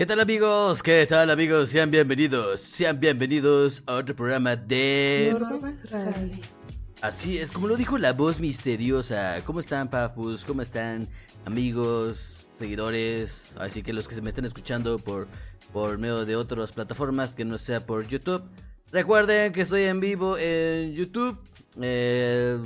¿Qué tal amigos? ¿Qué tal amigos? Sean bienvenidos, sean bienvenidos a otro programa de... Así es, como lo dijo la voz misteriosa. ¿Cómo están, Pafus? ¿Cómo están, amigos, seguidores? Así que los que se me estén escuchando por, por medio de otras plataformas que no sea por YouTube. Recuerden que estoy en vivo en YouTube. Eh,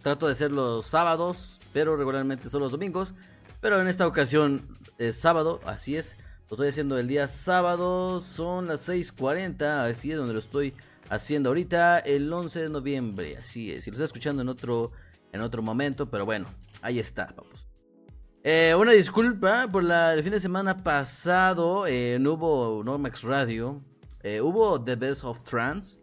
trato de ser los sábados, pero regularmente son los domingos. Pero en esta ocasión es sábado, así es. Lo estoy haciendo el día sábado, son las 6.40, así es donde lo estoy haciendo ahorita, el 11 de noviembre, así es. Si lo estoy escuchando en otro, en otro momento, pero bueno, ahí está, vamos. Eh, una disculpa por el fin de semana pasado, eh, no hubo Normax Radio, eh, hubo The Best of Trance.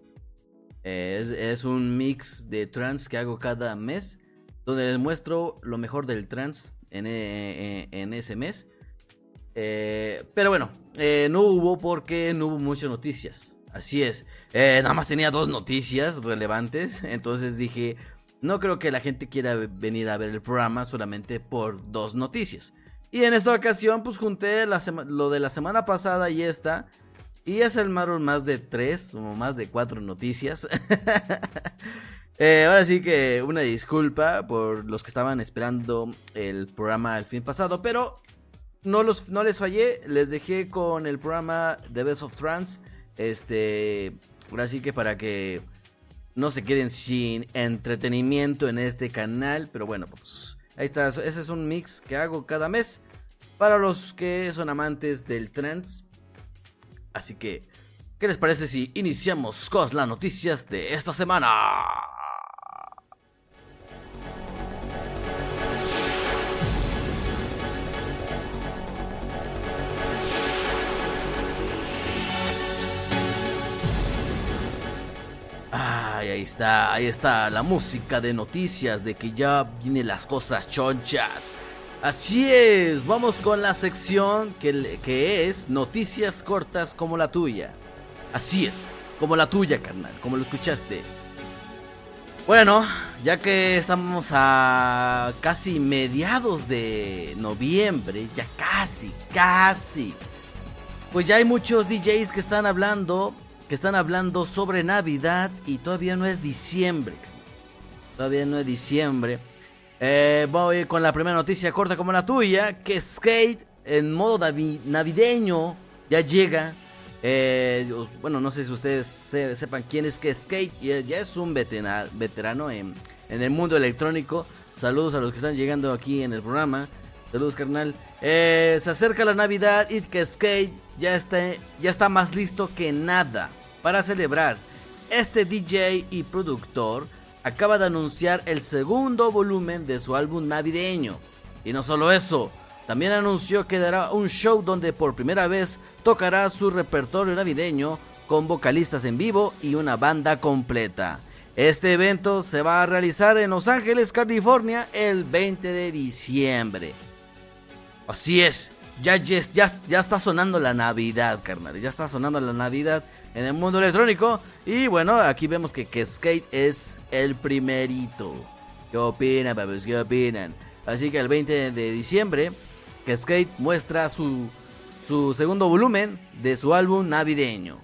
Eh, es, un mix de trance que hago cada mes. Donde les muestro lo mejor del trance en, en ese mes. Pero bueno, no hubo porque no hubo muchas noticias. Así es. nada más tenía dos noticias relevantes. Entonces dije, no creo que la gente quiera venir a ver el programa solamente por dos noticias. Y en esta ocasión, pues junté lo de la semana pasada y esta. Y es el Marvel más de tres o más de cuatro noticias. Eh, ahora sí que una disculpa por los que estaban esperando el programa el fin pasado, pero no, los, no les fallé, les dejé con el programa The Best of Trans. Este, ahora sí que para que no se queden sin entretenimiento en este canal, pero bueno, pues ahí está, ese es un mix que hago cada mes para los que son amantes del trance Así que, ¿qué les parece si iniciamos con las noticias de esta semana? Ahí está, ahí está la música de noticias de que ya vienen las cosas chonchas. Así es, vamos con la sección que, es noticias cortas como la tuya. Así es, como la tuya, carnal, como lo escuchaste. Bueno, ya que estamos a casi mediados de noviembre, ya casi, casi. Pues ya hay muchos DJs que están hablando, que están hablando sobre Navidad y todavía no es diciembre. Todavía no es diciembre. Eh, voy con la primera noticia corta como la tuya, que Skate en modo navideño ya llega. Eh, bueno, no sé si ustedes sepan quién es que Skate, ya es un veterano en, el mundo electrónico. Saludos a los que están llegando aquí en el programa. Saludos, carnal. Eh, se acerca la Navidad y que Skate ya está, ya está más listo que nada para celebrar. Este DJ y productor acaba de anunciar el segundo volumen de su álbum navideño. Y no solo eso, también anunció que dará un show donde por primera vez tocará su repertorio navideño con vocalistas en vivo y una banda completa. Este evento se va a realizar en Los Ángeles, California, el 20 de diciembre. Así es, ya, ya, ya está sonando la Navidad, carnal. Ya está sonando la Navidad en el mundo electrónico. Y bueno, aquí vemos que, que Skate es el primerito. ¿Qué opinan, papás? ¿Qué opinan? Así que el 20 de diciembre, que Skate muestra su, su segundo volumen de su álbum navideño.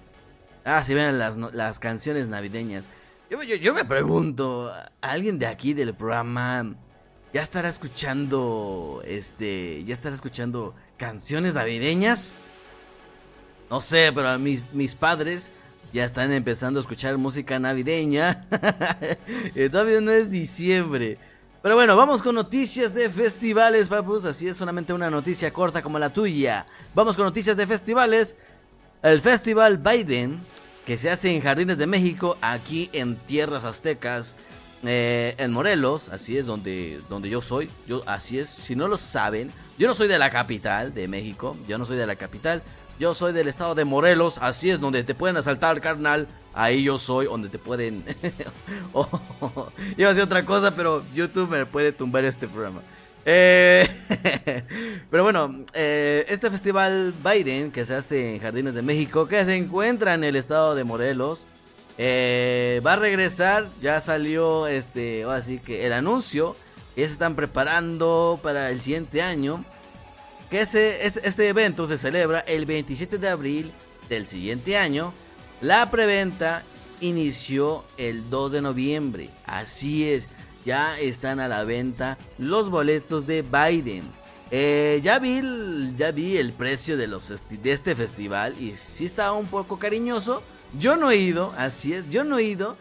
Ah, si ven las, las canciones navideñas. Yo, yo, yo me pregunto, ¿alguien de aquí del programa ya estará escuchando, este, ya estará escuchando canciones navideñas? No sé, pero mis, mis padres ya están empezando a escuchar música navideña. todavía no es diciembre. Pero bueno, vamos con noticias de festivales, papus. Así es, solamente una noticia corta como la tuya. Vamos con noticias de festivales. El Festival Biden, que se hace en Jardines de México, aquí en Tierras Aztecas, eh, en Morelos, así es donde, donde yo soy. Yo, así es, si no lo saben, yo no soy de la capital de México. Yo no soy de la capital. Yo soy del estado de Morelos, así es donde te pueden asaltar, carnal. Ahí yo soy, donde te pueden. oh, iba a decir otra cosa, pero YouTube me puede tumbar este programa. Eh, pero bueno, eh, este festival Biden que se hace en Jardines de México, que se encuentra en el estado de Morelos, eh, va a regresar. Ya salió este, así que el anuncio. Ya se están preparando para el siguiente año. que ese, este evento se celebra el 27 de abril del siguiente año. La preventa inició el 2 de noviembre. Así es, ya están a la venta los boletos de Biden. Eh, ya, vi ya vi el precio de, los de este festival y sí está un poco cariñoso. Yo no he ido, así es, yo no he ido.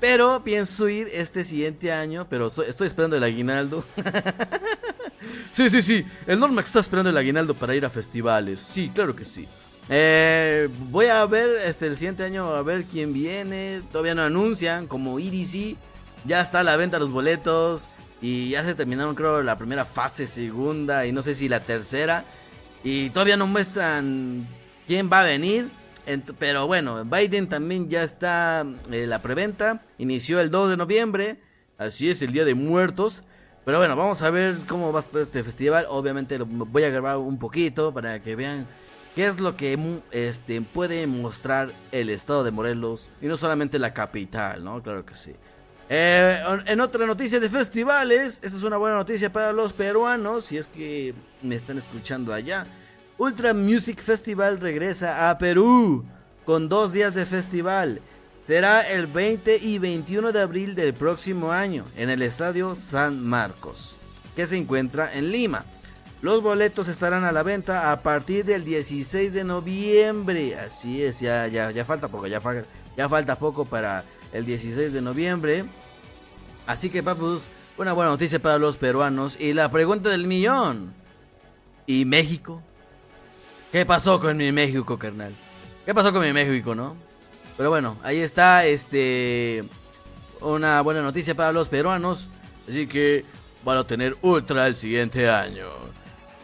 Pero pienso ir este siguiente año, pero estoy, esperando el aguinaldo. sí, sí, sí, el Normax está esperando el aguinaldo para ir a festivales. Sí, claro que sí. Eh, voy a ver este el siguiente año a ver quién viene. Todavía no anuncian como EDC. Ya está a la venta los boletos. Y ya se terminaron creo la primera fase, segunda y no sé si la tercera. Y todavía no muestran quién va a venir. Pero bueno, Biden también ya está eh, la preventa. Inició el 2 de noviembre. Así es, el Día de Muertos. Pero bueno, vamos a ver cómo va todo este festival. Obviamente lo voy a grabar un poquito para que vean qué es lo que este, puede mostrar el estado de Morelos. Y no solamente la capital, ¿no? Claro que sí. Eh, en otra noticia de festivales, esta es una buena noticia para los peruanos, si es que me están escuchando allá. Ultra Music Festival regresa a Perú con dos días de festival. Será el 20 y 21 de abril del próximo año en el Estadio San Marcos, que se encuentra en Lima. Los boletos estarán a la venta a partir del 16 de noviembre. Así es, ya, ya, ya falta poco, ya, ya falta poco para el 16 de noviembre. Así que, papus, una buena noticia para los peruanos. Y la pregunta del millón. ¿Y México? ¿Qué pasó con mi México, carnal? ¿Qué pasó con mi México, no? Pero bueno, ahí está, este... Una buena noticia para los peruanos. Así que van a tener ultra el siguiente año.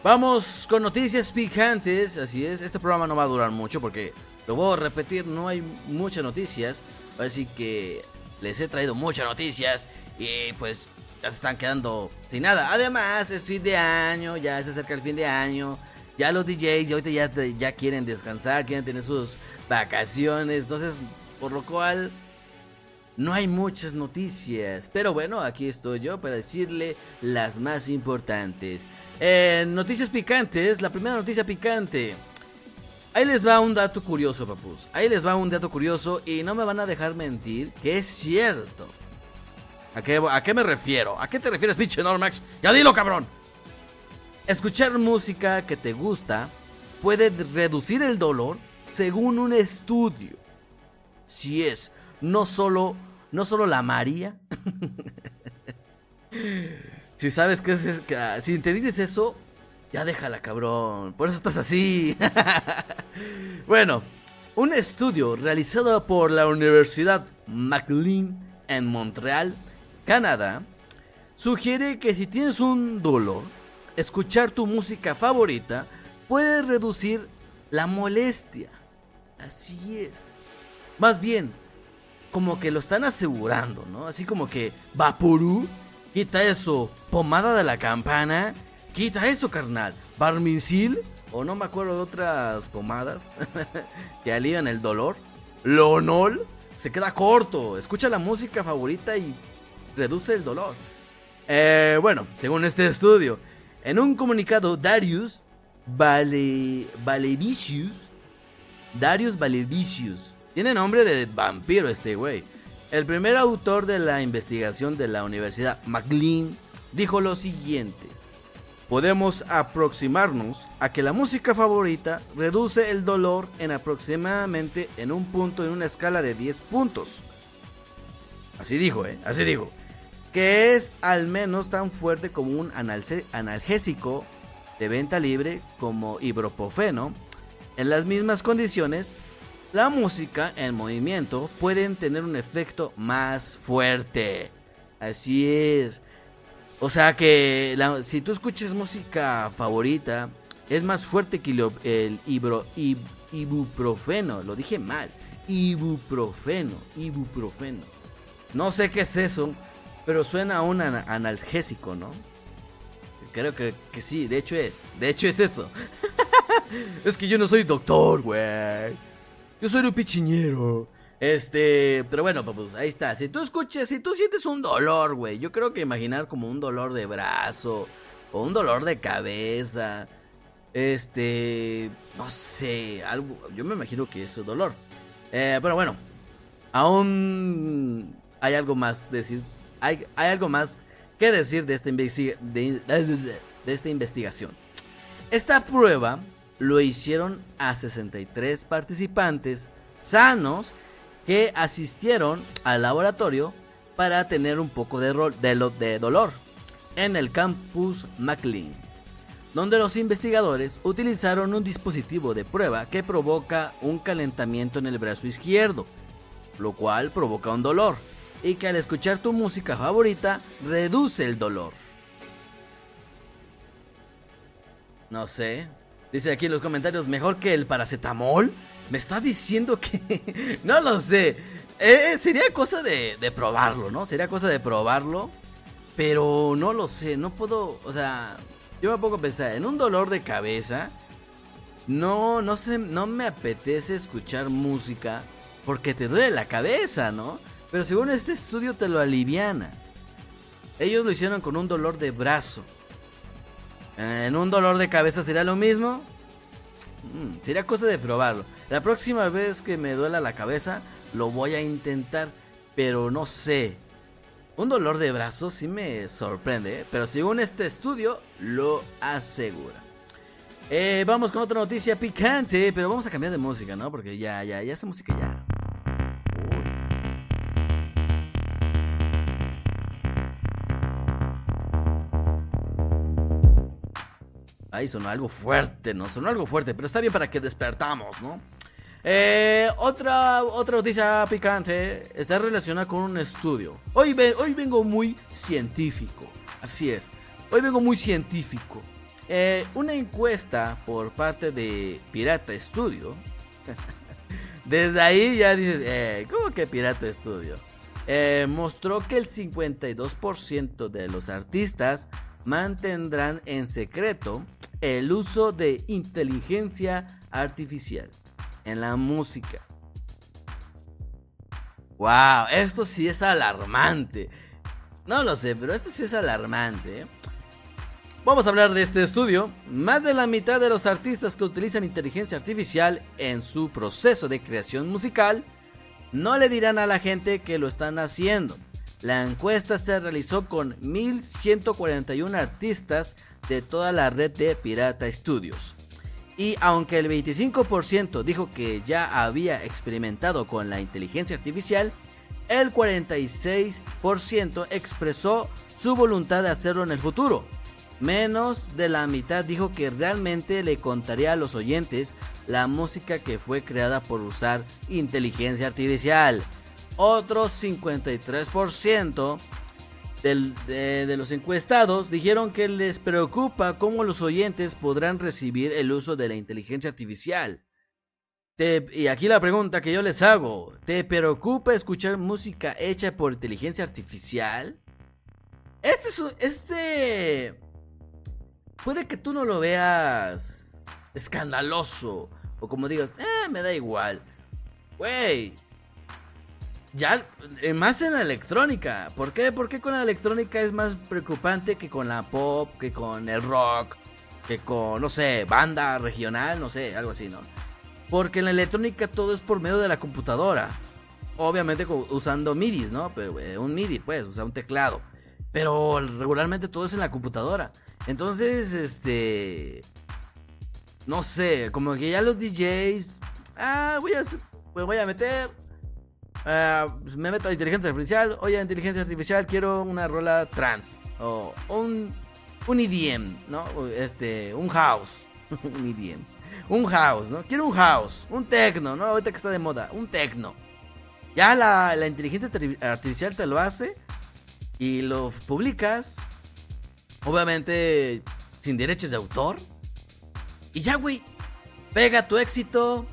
Vamos con noticias picantes. Así es, este programa no va a durar mucho porque, lo voy a repetir, no hay muchas noticias. Así que les he traído muchas noticias y pues ya se están quedando sin nada. Además, es fin de año, ya se acerca el fin de año. Ya los DJs ya ahorita ya, ya quieren descansar, quieren tener sus vacaciones. Entonces, por lo cual, no hay muchas noticias. Pero bueno, aquí estoy yo para decirle las más importantes. Eh, noticias picantes, la primera noticia picante. Ahí les va un dato curioso, papus. Ahí les va un dato curioso y no me van a dejar mentir que es cierto. ¿A qué, a qué me refiero? ¿A qué te refieres, pinche Normax? Ya dilo, cabrón. Escuchar música que te gusta puede reducir el dolor según un estudio. Si es, no solo, no solo la María. si sabes que es, si te dices eso, ya déjala, cabrón. Por eso estás así. bueno, un estudio realizado por la Universidad McLean en Montreal, Canadá, sugiere que si tienes un dolor, escuchar tu música favorita puede reducir la molestia. Así es. Más bien, como que lo están asegurando, ¿no? Así como que Vaporú, quita eso, pomada de la campana Quita eso, carnal. Barmisil, o no me acuerdo de otras pomadas que alivian el dolor. Lonol, se queda corto. Escucha la música favorita y reduce el dolor. Eh, bueno, según este estudio, en un comunicado, Darius vale, Valevicius, Darius Valevicius, tiene nombre de vampiro este güey. El primer autor de la investigación de la Universidad McLean dijo lo siguiente podemos aproximarnos a que la música favorita reduce el dolor en aproximadamente en un punto en una escala de 10 puntos. Así dijo, ¿eh? Así dijo. Que es al menos tan fuerte como un analgésico de venta libre como ibuprofeno. En las mismas condiciones, la música en movimiento pueden tener un efecto más fuerte. Así es. O sea que si tú escuchas música favorita, es más fuerte que el, ibuprofeno. Lo dije mal. Ibuprofeno, ibuprofeno. No sé qué es eso, pero suena a un analgésico, ¿no? Creo que, que sí, de hecho es. De hecho es eso. es que yo no soy doctor, güey. Yo soy un pichiñero. Este, pero bueno, pues ahí está. Si tú escuchas, si tú sientes un dolor, güey, yo creo que imaginar como un dolor de brazo o un dolor de cabeza. Este, no sé, algo, yo me imagino que es dolor. Eh, pero bueno, aún hay algo más decir, hay, algo más que decir de esta, de, de esta investigación. Esta prueba lo hicieron a 63 participantes sanos que asistieron al laboratorio para tener un poco de, de, de dolor en el campus McLean donde los investigadores utilizaron un dispositivo de prueba que provoca un calentamiento en el brazo izquierdo, lo cual provoca un dolor, y que al escuchar tu música favorita reduce el dolor. No sé. Dice aquí en los comentarios, mejor que el paracetamol. Me está diciendo que... no lo sé. Eh, sería cosa de, de probarlo, ¿no? Sería cosa de probarlo. Pero no lo sé, no puedo... O sea, yo me pongo a pensar, en un dolor de cabeza, no, no sé, no me apetece escuchar música porque te duele la cabeza, ¿no? Pero según este estudio te lo aliviana. Ellos lo hicieron con un dolor de brazo. ¿En un dolor de cabeza será lo mismo? Mm, sería cosa de probarlo. La próxima vez que me duela la cabeza, lo voy a intentar. Pero no sé. Un dolor de brazo sí me sorprende, ¿eh? pero según este estudio lo asegura. Eh, vamos con otra noticia picante, pero vamos a cambiar de música, ¿no? Porque ya, ya, ya esa música ya. Ahí sonó algo fuerte, ¿no? Sonó algo fuerte, pero está bien para que despertamos, ¿no? Eh, otra, otra noticia picante está relacionada con un estudio. Hoy, hoy vengo muy científico. Así es. Hoy vengo muy científico. Eh, una encuesta por parte de Pirata Studio. Desde ahí ya dices, eh, ¿cómo que Pirata Studio? Mostró que el 52% de los artistas mantendrán en secreto el uso de inteligencia artificial en la música. Wow, esto sí es alarmante. No lo sé, pero esto sí es alarmante. ¿eh? Vamos a hablar de este estudio. Más de la mitad de los artistas que utilizan inteligencia artificial en su proceso de creación musical no le dirán a la gente que lo están haciendo. La encuesta se realizó con 1141 artistas de toda la red de Pirata Studios. Y aunque el 25% dijo que ya había experimentado con la inteligencia artificial, el 46% expresó su voluntad de hacerlo en el futuro. Menos de la mitad dijo que realmente le contaría a los oyentes la música que fue creada por usar inteligencia artificial. Otro 53% de, los encuestados dijeron que les preocupa cómo los oyentes podrán recibir el uso de la inteligencia artificial. y aquí la pregunta que yo les hago, ¿te preocupa escuchar música hecha por inteligencia artificial? Este es este puede que tú no lo veas escandaloso o como digas, eh, me da igual. Güey, ya, eh, más en la electrónica. ¿Por qué? Porque con la electrónica es más preocupante que con la pop, que con el rock, que con, no sé, banda regional, no sé, algo así, ¿no? Porque en la electrónica todo es por medio de la computadora. Obviamente usando MIDI, ¿no? Pero eh, un MIDI, pues, o sea, un teclado. Pero regularmente todo es en la computadora. Entonces, este... No sé, como que ya los DJs... Ah, voy a, voy a meter eh, me meto a inteligencia artificial. Oye, inteligencia artificial, quiero una rola trans. O un, un EDM, ¿no? Este, un house. un EDM. Un house, ¿no? Quiero un house. Un techno, ¿no? Ahorita que está de moda. Un techno. Ya la, la inteligencia artificial te lo hace. Y lo publicas. Obviamente sin derechos de autor. Y ya, güey. Pega tu éxito.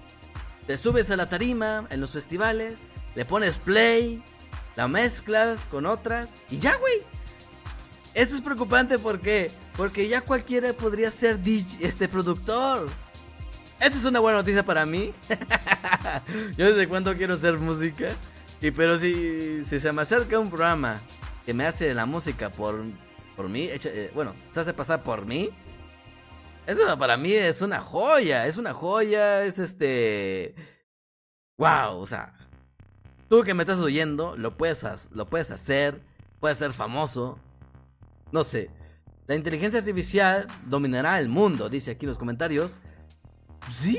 Te subes a la tarima en los festivales le pones play, la mezclas con otras y ya, güey. Esto es preocupante porque porque ya cualquiera podría ser este productor. Esta es una buena noticia para mí. Yo desde cuando quiero hacer música. Y pero si, si se me acerca un programa que me hace la música por, por mí, eh, bueno, se hace pasar por mí. Eso para mí es una joya, es una joya, es este... Wow, o sea, tú que me estás oyendo, lo puedes, lo puedes hacer, puedes ser famoso, no sé. La inteligencia artificial dominará el mundo, dice aquí en los comentarios. Sí.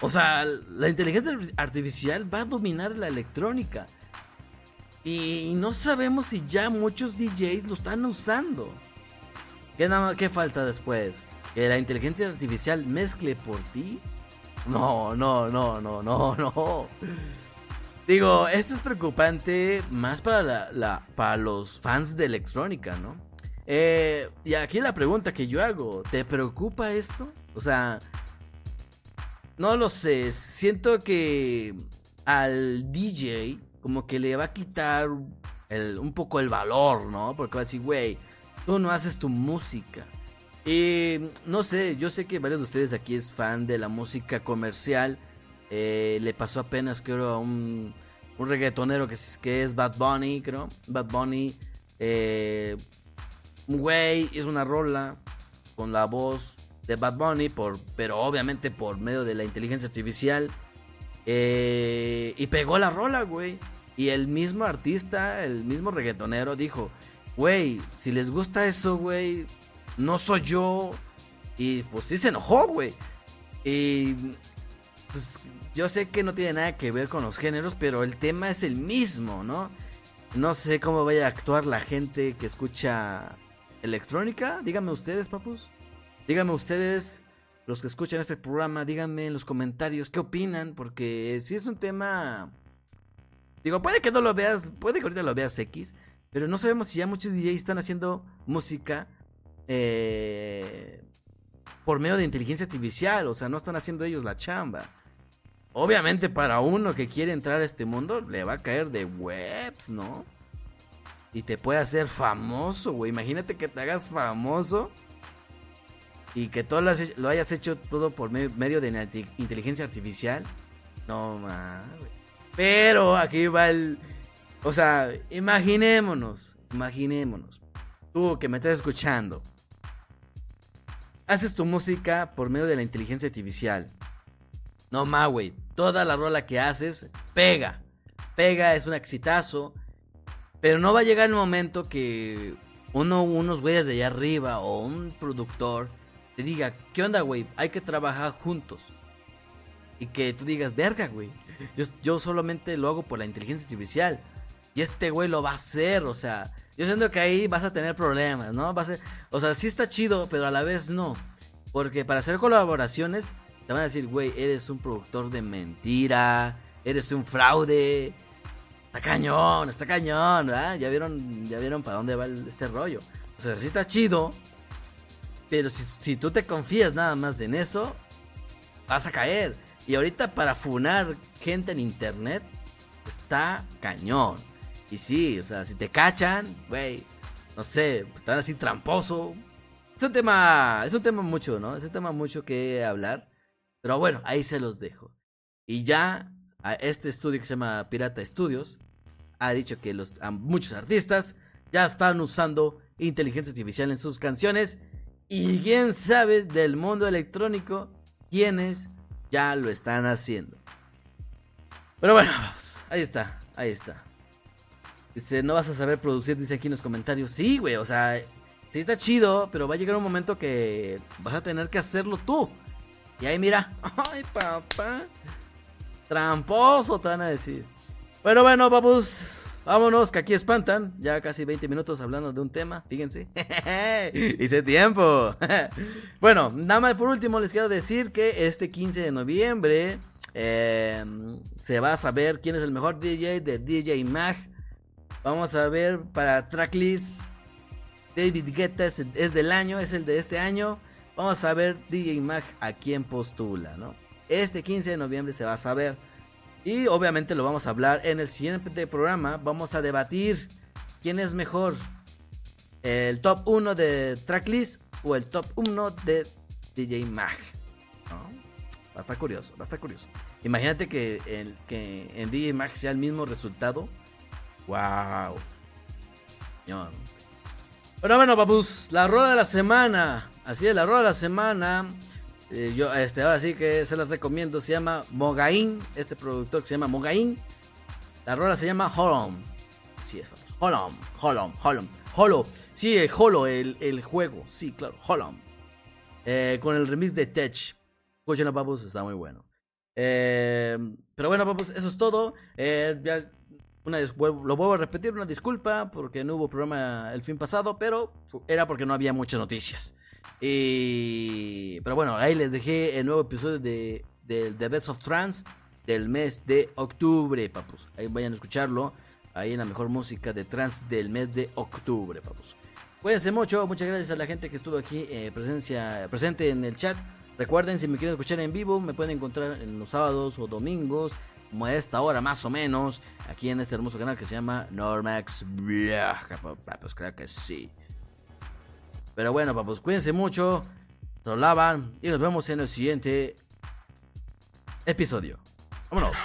O sea, la inteligencia artificial va a dominar la electrónica. Y no sabemos si ya muchos DJs lo están usando. ¿Qué, nada, qué falta después? ¿Que la inteligencia artificial mezcle por ti? No, no, no, no, no, no. Digo, esto es preocupante más para, la, para los fans de electrónica, ¿no? Eh, y aquí la pregunta que yo hago, ¿te preocupa esto? O sea, no lo sé, siento que al DJ como que le va a quitar un poco el valor, ¿no? Porque va a decir, güey, tú no haces tu música. Y no sé, yo sé que varios de ustedes aquí es fan de la música comercial. Eh, le pasó apenas, creo, a un, un reggaetonero que es, que es Bad Bunny, creo. Bad Bunny, eh, güey, es una rola con la voz de Bad Bunny, por, pero obviamente por medio de la inteligencia artificial. Eh, y pegó la rola, güey. Y el mismo artista, el mismo reggaetonero dijo, güey, si les gusta eso, güey, no soy yo. Y pues sí se enojó, güey. Y pues yo sé que no tiene nada que ver con los géneros, pero el tema es el mismo, ¿no? No sé cómo vaya a actuar la gente que escucha electrónica. Díganme ustedes, papus. Díganme ustedes, los que escuchan este programa, díganme en los comentarios qué opinan, porque si es un tema... Digo, puede que no lo veas, puede que ahorita lo veas X, pero no sabemos si ya muchos DJs están haciendo música eh, por medio de inteligencia artificial, o sea, no están haciendo ellos la chamba. Obviamente para uno que quiere entrar a este mundo le va a caer de webs, ¿no? Y te puede hacer famoso, güey. Imagínate que te hagas famoso y que todo lo, hayas hecho todo por medio de inteligencia artificial. No mames. Pero aquí va el. O sea, imaginémonos. Imaginémonos. Tú que me estás escuchando. Haces tu música por medio de la inteligencia artificial. No mames, güey. Toda la rola que haces pega. Pega, es un exitazo. Pero no va a llegar el momento que uno, unos güeyes de allá arriba o un productor te diga, ¿qué onda, güey? Hay que trabajar juntos. Y que tú digas, verga, güey. Yo, solamente lo hago por la inteligencia artificial. Y este güey lo va a hacer, o sea. Yo siento que ahí vas a tener problemas, ¿no? A ser, o sea, sí está chido, pero a la vez no. Porque para hacer colaboraciones, te van a decir, güey, eres un productor de mentira, eres un fraude. Está cañón, está cañón, ¿verdad? Ya vieron, ya vieron para dónde va este rollo. O sea, sí está chido, pero si, tú te confías nada más en eso, vas a caer. Y ahorita para funar gente en internet, está cañón. Y sí, o sea, si te cachan, güey, no sé, están así tramposo. Es un tema, es un tema mucho, ¿no? Es un tema mucho que hablar. Pero bueno, ahí se los dejo. Y ya a este estudio que se llama Pirata Studios ha dicho que los, muchos artistas ya están usando inteligencia artificial en sus canciones y quién sabe del mundo electrónico quiénes ya lo están haciendo. Pero bueno, ahí está, ahí está. Dice, no vas a saber producir, dice aquí en los comentarios. Sí, güey, o sea, sí está chido, pero va a llegar un momento que vas a tener que hacerlo tú. Y ahí mira, ay papá, tramposo te van a decir. Bueno, bueno, vamos Vámonos, que aquí espantan. Ya casi 20 minutos hablando de un tema, fíjense. Hice tiempo. bueno, nada más por último les quiero decir que este 15 de noviembre em, se va a saber quién es el mejor DJ de DJ Mag. Vamos a ver para tracklist. David Guetta es, es del año, es el de este año. Vamos a ver DJ Mag a quién postula, ¿no? Este 15 de noviembre se va a saber. Y obviamente lo vamos a hablar en el siguiente programa. Vamos a debatir quién es mejor. El top 1 de Tracklist o el top 1 de DJ Mag. Va a estar curioso, va a estar curioso. Imagínate que, el, que en DJ Mag sea el mismo resultado. ¡Wow! Bueno, bueno, papus, la rueda de la semana. Así es, la rueda de la semana. Eh, yo, este, ahora sí que se las recomiendo. Se llama Mogain. Este productor se llama Mogain. La rueda se llama Holom. Sí, es Holom, Holom, Holom. Holo. Sí, el Holo, el, el juego. Sí, claro, Holom. Eh, con el remix de Tech. Escuchen papus, está muy bueno. Eh, pero bueno, papus, eso es todo. Ya una lo vuelvo a repetir, una disculpa porque no hubo programa el fin pasado, pero era porque no había muchas noticias. Y, pero bueno, ahí les dejé el nuevo episodio de, de The Best of Trance del mes de octubre, papus. Ahí vayan a escucharlo. Ahí en la mejor música de trance del mes de octubre, papus. Cuídense mucho, muchas gracias a la gente que estuvo aquí eh, presencia, presente en el chat. Recuerden, si me quieren escuchar en vivo, me pueden encontrar en los sábados o domingos como a esta hora más o menos, aquí en este hermoso canal que se llama Normax pues claro que sí. Pero bueno, papus, cuídense mucho, se lavan y nos vemos en el siguiente episodio. Vámonos.